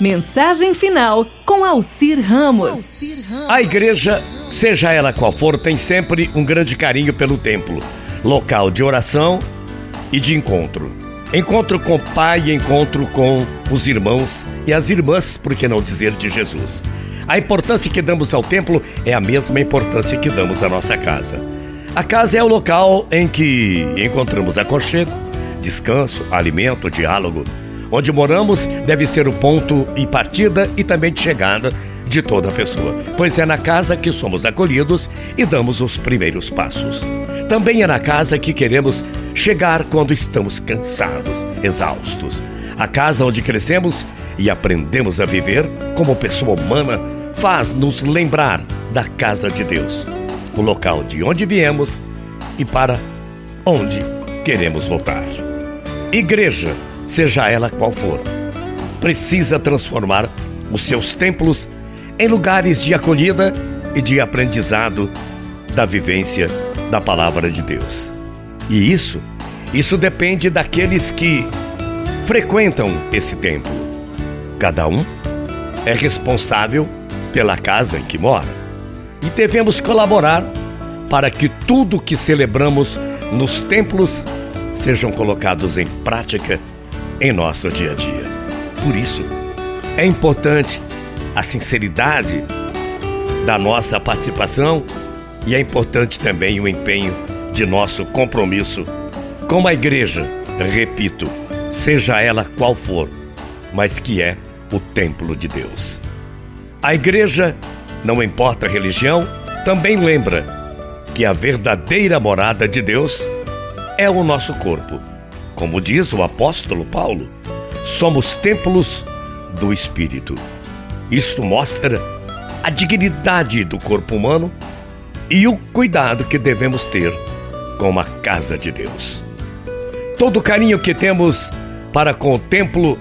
Mensagem final com Alcir Ramos. A igreja, seja ela qual for, tem sempre um grande carinho pelo templo, local de oração e de encontro. Encontro com o Pai, encontro com os irmãos e as irmãs, por que não dizer de Jesus. A importância que damos ao templo é a mesma importância que damos à nossa casa. A casa é o local em que encontramos aconchego, descanso, alimento, diálogo. Onde moramos deve ser o ponto e partida e também de chegada de toda pessoa, pois é na casa que somos acolhidos e damos os primeiros passos. Também é na casa que queremos chegar quando estamos cansados, exaustos. A casa onde crescemos e aprendemos a viver como pessoa humana faz-nos lembrar da casa de Deus, o local de onde viemos e para onde queremos voltar. Igreja, seja ela qual for, precisa transformar os seus templos em lugares de acolhida e de aprendizado da vivência da palavra de Deus. E isso, isso depende daqueles que frequentam esse templo. Cada um é responsável pela casa em que mora. E devemos colaborar para que tudo que celebramos nos templos sejam colocados em prática em nosso dia a dia. Por isso, é importante a sinceridade da nossa participação e é importante também o empenho de nosso compromisso com a igreja, repito, seja ela qual for, mas que é o templo de Deus. A igreja, não importa a religião, também lembra que a verdadeira morada de Deus é o nosso corpo. Como diz o apóstolo Paulo, somos templos do Espírito. Isto mostra a dignidade do corpo humano e o cuidado que devemos ter com a casa de Deus. Todo o carinho que temos para com o templo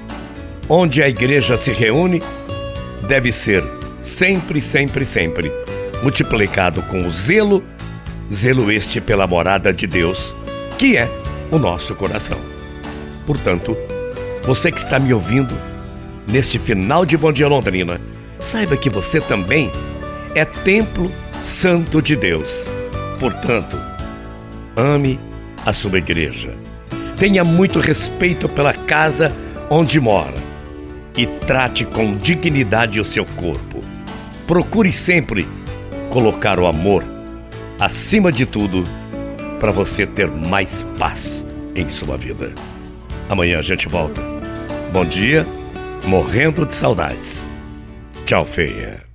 onde a igreja se reúne deve ser sempre, sempre, sempre multiplicado com o zelo, zelo este pela morada de Deus, que é o nosso coração. Portanto, você que está me ouvindo neste final de Bom Dia Londrina, saiba que você também é templo santo de Deus. Portanto, ame a sua igreja. Tenha muito respeito pela casa onde mora e trate com dignidade o seu corpo. Procure sempre colocar o amor acima de tudo para você ter mais paz em sua vida. Amanhã a gente volta. Bom dia, morrendo de saudades. Tchau, feia.